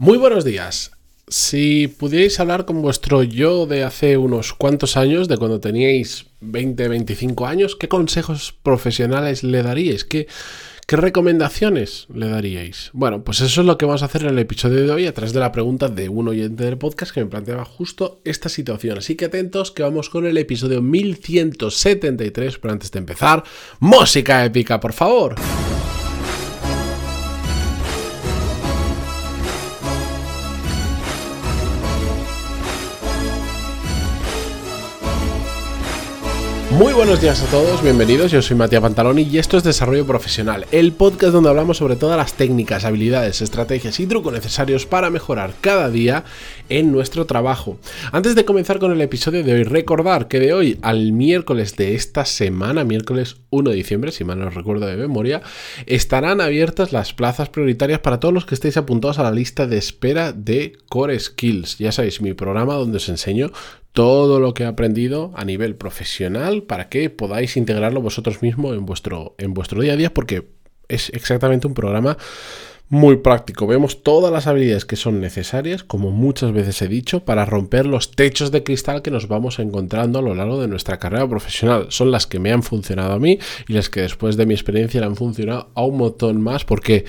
Muy buenos días. Si pudierais hablar con vuestro yo de hace unos cuantos años, de cuando teníais 20, 25 años, ¿qué consejos profesionales le daríais? ¿Qué, ¿Qué recomendaciones le daríais? Bueno, pues eso es lo que vamos a hacer en el episodio de hoy a través de la pregunta de un oyente del podcast que me planteaba justo esta situación. Así que atentos que vamos con el episodio 1173, pero antes de empezar, música épica, por favor. Muy buenos días a todos, bienvenidos, yo soy Matías Pantaloni y esto es Desarrollo Profesional, el podcast donde hablamos sobre todas las técnicas, habilidades, estrategias y trucos necesarios para mejorar cada día en nuestro trabajo. Antes de comenzar con el episodio de hoy, recordar que de hoy al miércoles de esta semana, miércoles 1 de diciembre, si mal no recuerdo de memoria, estarán abiertas las plazas prioritarias para todos los que estéis apuntados a la lista de espera de Core Skills. Ya sabéis, mi programa donde os enseño todo lo que he aprendido a nivel profesional para que podáis integrarlo vosotros mismos en vuestro, en vuestro día a día porque es exactamente un programa muy práctico. Vemos todas las habilidades que son necesarias, como muchas veces he dicho, para romper los techos de cristal que nos vamos encontrando a lo largo de nuestra carrera profesional. Son las que me han funcionado a mí y las que después de mi experiencia le han funcionado a un montón más porque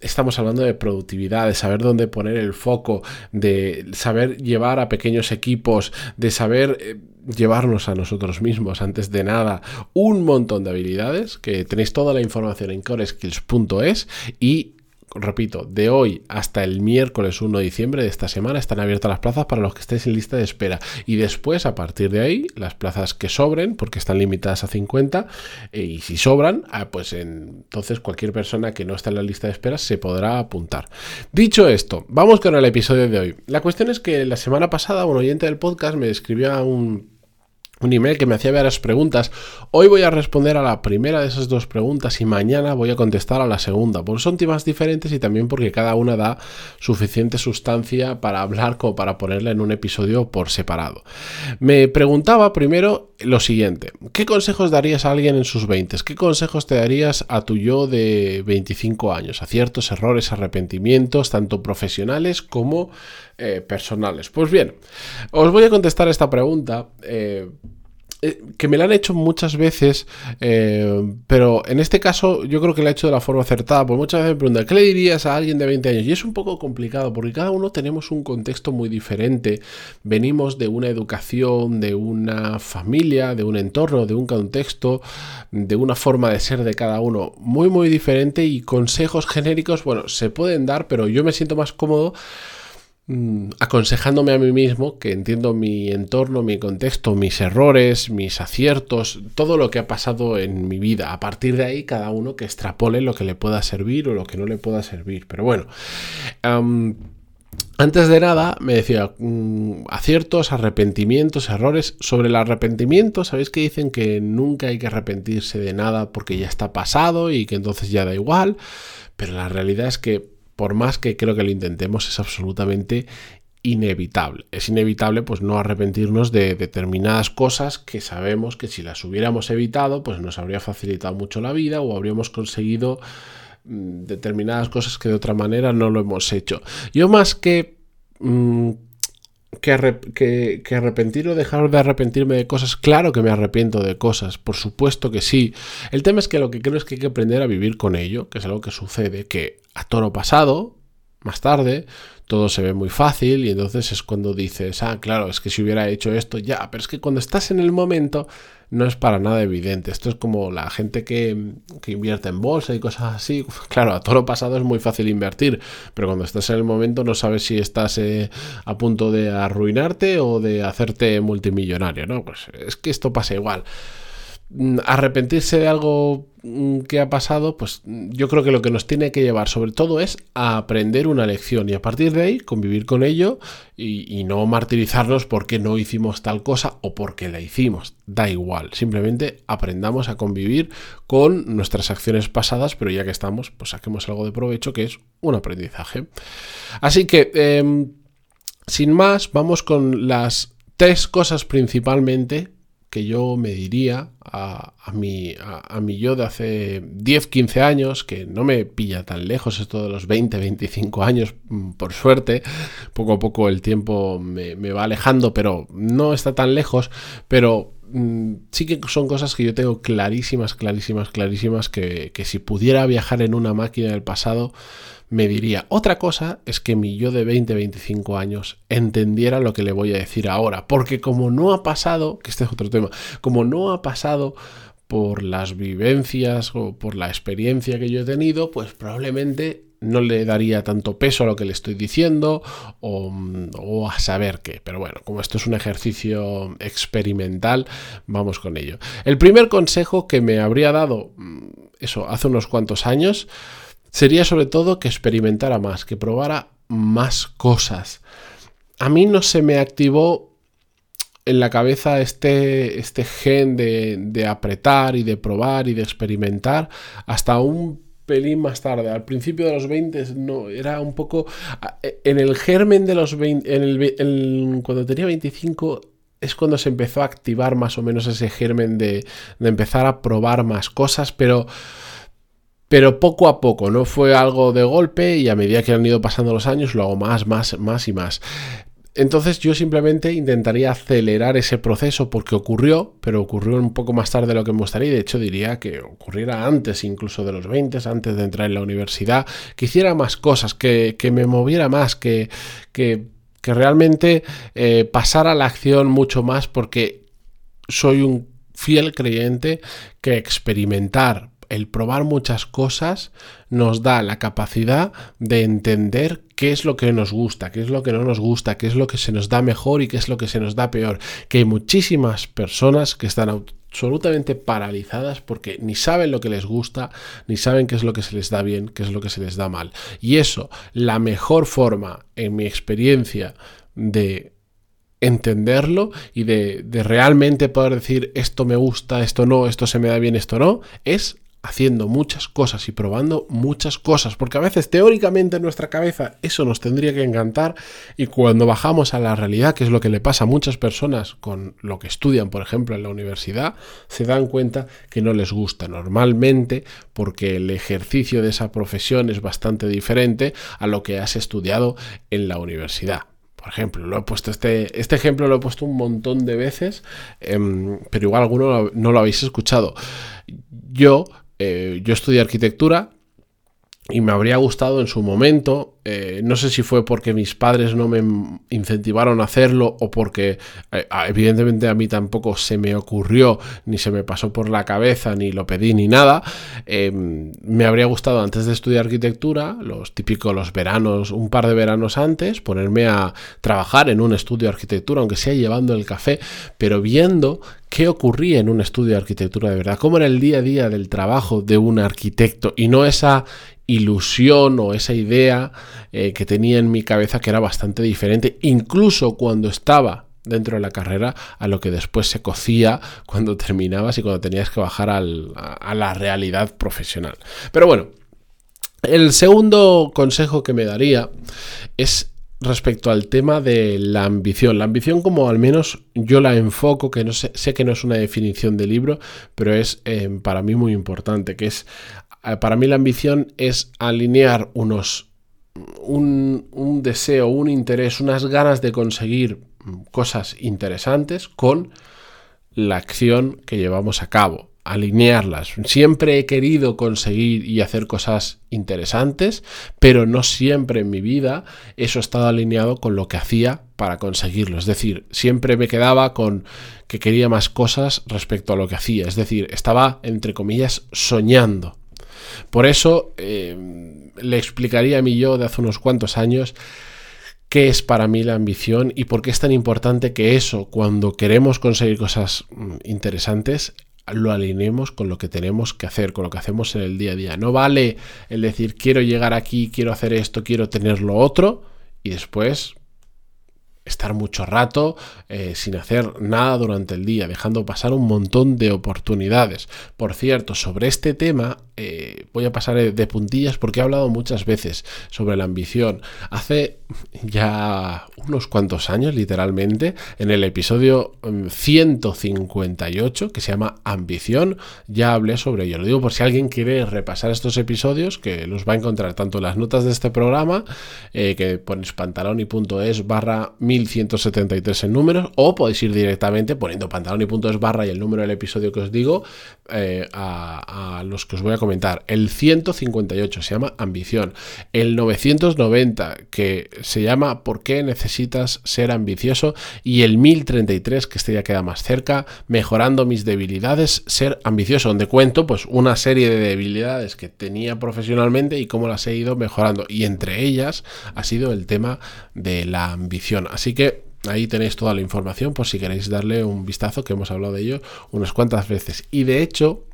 estamos hablando de productividad, de saber dónde poner el foco, de saber llevar a pequeños equipos, de saber eh, llevarnos a nosotros mismos antes de nada, un montón de habilidades que tenéis toda la información en coreskills.es y repito, de hoy hasta el miércoles 1 de diciembre de esta semana están abiertas las plazas para los que estéis en lista de espera. Y después, a partir de ahí, las plazas que sobren, porque están limitadas a 50, eh, y si sobran, ah, pues entonces cualquier persona que no está en la lista de espera se podrá apuntar. Dicho esto, vamos con el episodio de hoy. La cuestión es que la semana pasada un oyente del podcast me escribió a un un email que me hacía varias preguntas. Hoy voy a responder a la primera de esas dos preguntas y mañana voy a contestar a la segunda. Porque son temas diferentes y también porque cada una da suficiente sustancia para hablar como para ponerla en un episodio por separado. Me preguntaba primero lo siguiente. ¿Qué consejos darías a alguien en sus 20? ¿Qué consejos te darías a tu yo de 25 años? Aciertos, errores, arrepentimientos, tanto profesionales como eh, personales. Pues bien, os voy a contestar esta pregunta. Eh, eh, que me la han hecho muchas veces, pero en este caso yo creo que la he hecho de la forma acertada, porque muchas veces me preguntan, ¿qué le dirías a alguien de 20 años? Y es un poco complicado, porque cada uno tenemos un contexto muy diferente, venimos de una educación, de una familia, de un entorno, de un contexto, de una forma de ser de cada uno muy, muy diferente y consejos genéricos, bueno, se pueden dar, pero yo me siento más cómodo Mm, aconsejándome a mí mismo que entiendo mi entorno, mi contexto, mis errores, mis aciertos, todo lo que ha pasado en mi vida. A partir de ahí, cada uno que extrapole lo que le pueda servir o lo que no le pueda servir. Pero bueno, antes de nada me decía mm, aciertos, arrepentimientos, errores. Sobre el arrepentimiento, sabéis que dicen que nunca hay que arrepentirse de nada porque ya está pasado y que entonces ya da igual. Pero la realidad es que por más que creo que lo intentemos, es absolutamente inevitable. Es inevitable pues no arrepentirnos de determinadas cosas que sabemos que si las hubiéramos evitado, pues nos habría facilitado mucho la vida o habríamos conseguido mm, determinadas cosas que de otra manera no lo hemos hecho. Yo más que mm, que, arrepentir o dejar de arrepentirme de cosas, claro que me arrepiento de cosas, por supuesto que sí. El tema es que lo que creo es que hay que aprender a vivir con ello, que es algo que sucede, que a toro pasado, más tarde, todo se ve muy fácil y entonces es cuando dices, ah, claro, es que si hubiera hecho esto ya, pero es que cuando estás en el momento no es para nada evidente. Esto es como la gente que, que invierte en bolsa y cosas así. Claro, a todo lo pasado es muy fácil invertir, pero cuando estás en el momento no sabes si estás eh, a punto de arruinarte o de hacerte multimillonario, ¿no? Pues es que esto pasa igual. Mm, arrepentirse de algo que ha pasado, pues mm, yo creo que lo que nos tiene que llevar sobre todo es a aprender una lección y a partir de ahí convivir con ello y, no martirizarnos porque no hicimos tal cosa o porque la hicimos. Da igual, simplemente aprendamos a convivir con nuestras acciones pasadas, pero ya que estamos, pues saquemos algo de provecho que es un aprendizaje. Así que, em, sin más, vamos con las tres cosas principalmente que yo me diría a, mi, a, mi yo de hace 10, 15 años, que no me pilla tan lejos esto de los 20, 25 años, mm, por suerte, poco a poco el tiempo me, va alejando, pero no está tan lejos, pero sí que son cosas que yo tengo clarísimas, clarísimas, clarísimas, que, que si pudiera viajar en una máquina del pasado, me diría. Otra cosa es que mi yo de 20, 25 años entendiera lo que le voy a decir ahora, porque como no ha pasado, que este es otro tema, como no ha pasado por las vivencias o por la experiencia que yo he tenido, pues probablemente no le daría tanto peso a lo que le estoy diciendo o, a saber qué. Pero bueno, como esto es un ejercicio experimental, vamos con ello. El primer consejo que me habría dado, mm, eso, hace unos cuantos años, sería sobre todo que experimentara más, que probara más cosas. A mí no se me activó en la cabeza este, este gen de, apretar y de probar y de experimentar hasta un pelín más tarde. Al principio de los 20 no, era un poco... En el germen de los 20... En el, cuando tenía 25 es cuando se empezó a activar más o menos ese germen de, de empezar a probar más cosas, pero pero poco a poco, no fue algo de golpe y a medida que han ido pasando los años lo hago más, más, más y más. Entonces yo simplemente intentaría acelerar ese proceso porque ocurrió, pero ocurrió un poco más tarde de lo que me gustaría de hecho diría que ocurriera antes incluso de los 20, antes de entrar en la universidad, que hiciera más cosas, que, me moviera más, que, que, realmente eh, pasara la acción mucho más porque soy un fiel creyente que experimentar el probar muchas cosas nos da la capacidad de entender qué es lo que nos gusta, qué es lo que no nos gusta, qué es lo que se nos da mejor y qué es lo que se nos da peor. Que hay muchísimas personas que están absolutamente paralizadas porque ni saben lo que les gusta, ni saben qué es lo que se les da bien, qué es lo que se les da mal. Y eso, la mejor forma, en mi experiencia, de entenderlo y de, de, realmente poder decir esto me gusta, esto no, esto se me da bien, esto no, es haciendo muchas cosas y probando muchas cosas, porque a veces teóricamente en nuestra cabeza eso nos tendría que encantar y cuando bajamos a la realidad, que es lo que le pasa a muchas personas con lo que estudian, por ejemplo, en la universidad, se dan cuenta que no les gusta normalmente porque el ejercicio de esa profesión es bastante diferente a lo que has estudiado en la universidad. Por ejemplo, lo he puesto este, este ejemplo lo he puesto un montón de veces, em, pero igual alguno no lo habéis escuchado. Yo eh, yo estudié arquitectura y me habría gustado en su momento eh, no sé si fue porque mis padres no me incentivaron a hacerlo o porque eh, evidentemente a mí tampoco se me ocurrió, ni se me pasó por la cabeza, ni lo pedí, ni nada. Em, me habría gustado antes de estudiar arquitectura, los típicos los veranos, un par de veranos antes, ponerme a trabajar en un estudio de arquitectura, aunque sea llevando el café, pero viendo qué ocurría en un estudio de arquitectura de verdad, cómo era el día a día del trabajo de un arquitecto y no esa ilusión o esa idea eh, que tenía en mi cabeza que era bastante diferente, incluso cuando estaba dentro de la carrera a lo que después se cocía cuando terminabas y cuando tenías que bajar a, a la realidad profesional. Pero bueno, el segundo consejo que me daría es respecto al tema de la ambición. La ambición como al menos yo la enfoco, que no sé, sé que no es una definición de libro, pero es eh, para mí muy importante, que es para mí la ambición es alinear unos un, un, deseo, un interés, unas ganas de conseguir cosas interesantes con la acción que llevamos a cabo, alinearlas. Siempre he querido conseguir y hacer cosas interesantes, pero no siempre en mi vida eso ha estado alineado con lo que hacía para conseguirlo. Es decir, siempre me quedaba con que quería más cosas respecto a lo que hacía. Es decir, estaba, entre comillas, soñando por eso eh, le explicaría a mí yo de hace unos cuantos años qué es para mí la ambición y por qué es tan importante que eso, cuando queremos conseguir cosas mm, interesantes, lo alineemos con lo que tenemos que hacer, con lo que hacemos en el día a día. No vale el decir quiero llegar aquí, quiero hacer esto, quiero tener lo otro y después estar mucho rato eh, sin hacer nada durante el día, dejando pasar un montón de oportunidades. Por cierto, sobre este tema eh, voy a pasar de puntillas porque he hablado muchas veces sobre la ambición. Hace ya unos cuantos años, literalmente, en el episodio 158, mm, que se llama Ambición, ya hablé sobre ello. Lo digo por si alguien quiere repasar estos episodios, que los va a encontrar tanto en las notas de este programa, eh, que ponéis pantaloni.es barra 1173 en números, o podéis ir directamente poniendo pantaloni.es barra y el número del episodio que os digo eh, a, los que os voy a comentar. El 158 se llama Ambición. El 990 que se llama ¿Por qué necesitas ser ambicioso? Y el 1033 que este ya queda más cerca, Mejorando mis debilidades, ser ambicioso, donde cuento pues una serie de debilidades que tenía profesionalmente y cómo las he ido mejorando. Y entre ellas ha sido el tema de la ambición. Así que Ahí tenéis toda la información por si queréis darle un vistazo, que hemos hablado de ello unas cuantas veces. Y de hecho,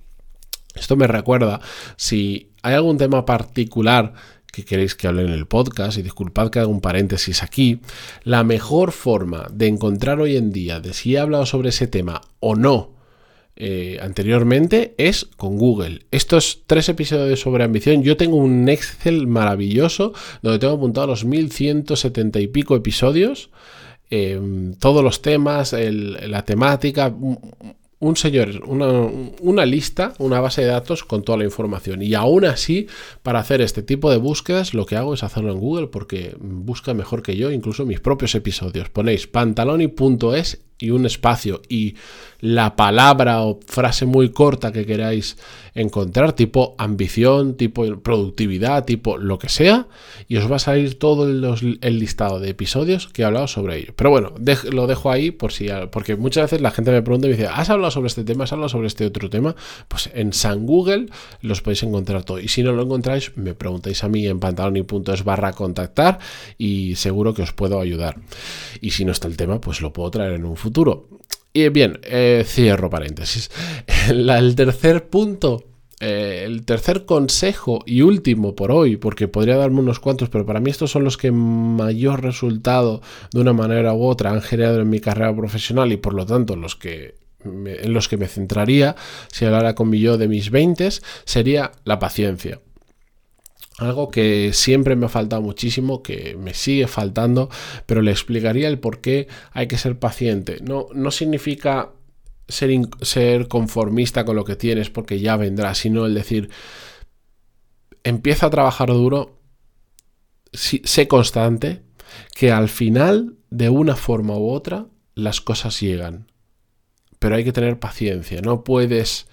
esto me recuerda, si hay algún tema particular que queréis que hable en el podcast, y disculpad que haga un paréntesis aquí, la mejor forma de encontrar hoy en día de si he hablado sobre ese tema o no eh, anteriormente es con Google. Estos tres episodios sobre ambición, yo tengo un Excel maravilloso donde tengo apuntado los 1170 y pico episodios Em, todos los temas, la temática, un señor, una, una, lista, una base de datos con toda la información. Y aún así, para hacer este tipo de búsquedas, lo que hago es hacerlo en Google porque busca mejor que yo, incluso mis propios episodios. Ponéis pantaloni.es y un espacio y la palabra o frase muy corta que queráis encontrar, tipo ambición, tipo productividad, tipo lo que sea, y os va a salir todo el, listado de episodios que he hablado sobre ello. Pero bueno, lo dejo ahí por si, porque muchas veces la gente me pregunta y me dice, ¿has hablado sobre este tema? ¿Has hablado sobre este otro tema? Pues en San Google los podéis encontrar todo. Y si no lo encontráis, me preguntáis a mí en pantaloni.es barra contactar y seguro que os puedo ayudar. Y si no está el tema, pues lo puedo traer en un futuro y bien, eh, cierro paréntesis. el tercer punto eh, el tercer consejo y último por hoy, porque podría darme unos cuantos, pero para mí estos son los que mayor resultado de una manera u otra han generado en mi carrera profesional y por lo tanto los que en los que me centraría si hablara con de mis 20 sería la paciencia. Algo que siempre me ha faltado muchísimo, que me sigue faltando, pero le explicaría el por qué hay que ser paciente. No, no significa ser, ser conformista con lo que tienes porque ya vendrá, sino el decir, empieza a trabajar duro, sé constante, que al final, de una forma u otra, las cosas llegan. Pero hay que tener paciencia, no puedes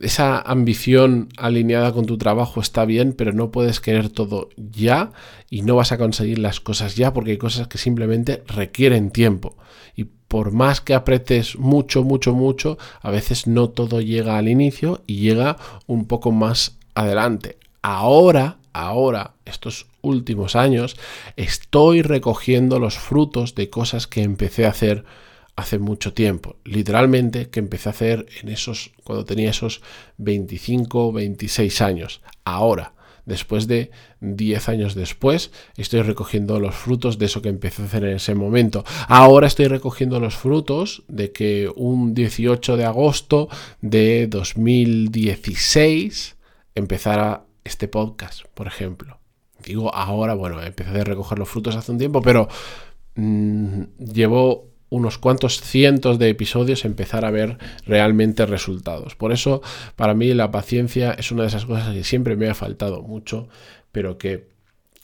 esa ambición alineada con tu trabajo está bien, pero no puedes querer todo ya y no vas a conseguir las cosas ya porque hay cosas que simplemente requieren tiempo. Y por más que apretes mucho, mucho, mucho, a veces no todo llega al inicio y llega un poco más adelante. Ahora, ahora, estos últimos años, estoy recogiendo los frutos de cosas que empecé a hacer hace mucho tiempo, literalmente que empecé a hacer en esos cuando tenía esos 25, 26 años. Ahora, después de 10 años después, estoy recogiendo los frutos de eso que empecé a hacer en ese momento. Ahora estoy recogiendo los frutos de que un 18 de agosto de 2016 empezara este podcast, por ejemplo. Digo ahora, bueno, empecé a recoger los frutos hace un tiempo, pero mm, llevo unos cuantos cientos de episodios empezar a ver realmente resultados. Por eso, para mí, la paciencia es una de esas cosas que siempre me ha faltado mucho, pero que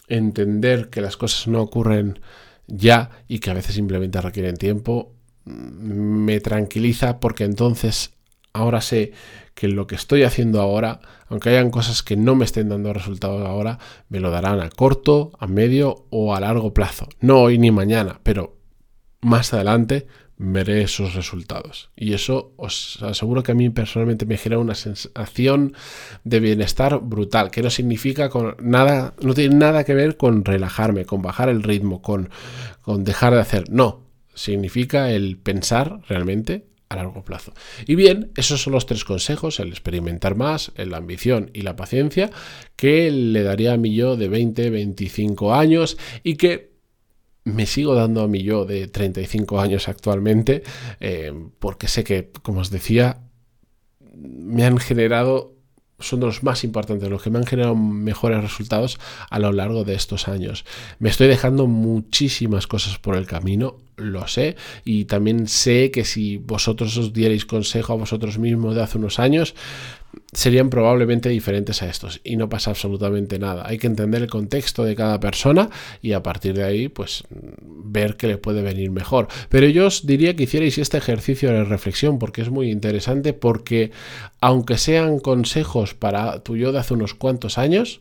entender que las cosas no ocurren ya y que a veces simplemente requieren tiempo, mm, me tranquiliza porque entonces ahora sé que lo que estoy haciendo ahora, aunque hayan cosas que no me estén dando resultados ahora, me lo darán a corto, a medio o a largo plazo. No hoy ni mañana, pero más adelante veré esos resultados. Y eso os aseguro que a mí personalmente me genera una sensación de bienestar brutal, que no significa con nada, no tiene nada que ver con relajarme, con bajar el ritmo, con, con dejar de hacer. No, significa el pensar realmente a largo plazo. Y bien, esos son los tres consejos, el experimentar más, la ambición y la paciencia, que le daría a mi yo de 20, 25 años y que me sigo dando a mí yo de 35 años actualmente, eh, porque sé que, como os decía, me han generado son de los más importantes, los que me han generado mejores resultados a lo largo de estos años. Me estoy dejando muchísimas cosas por el camino, lo sé, y también sé que si vosotros os dierais consejo a vosotros mismos de hace unos años, serían probablemente diferentes a estos y no pasa absolutamente nada. Hay que entender el contexto de cada persona y a partir de ahí pues ver qué le puede venir mejor. Pero yo os diría que hicierais este ejercicio de reflexión porque es muy interesante porque aunque sean consejos para tu yo de hace unos cuantos años,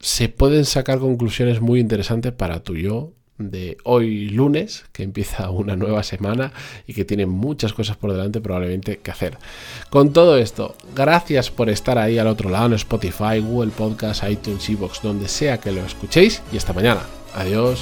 se pueden sacar conclusiones muy interesantes para tu yo de hoy lunes, que empieza una nueva semana y que tiene muchas cosas por delante probablemente que hacer. Con todo esto, gracias por estar ahí al otro lado en Spotify, Google Podcast, iTunes, Evox, donde sea que lo escuchéis y hasta mañana. Adiós.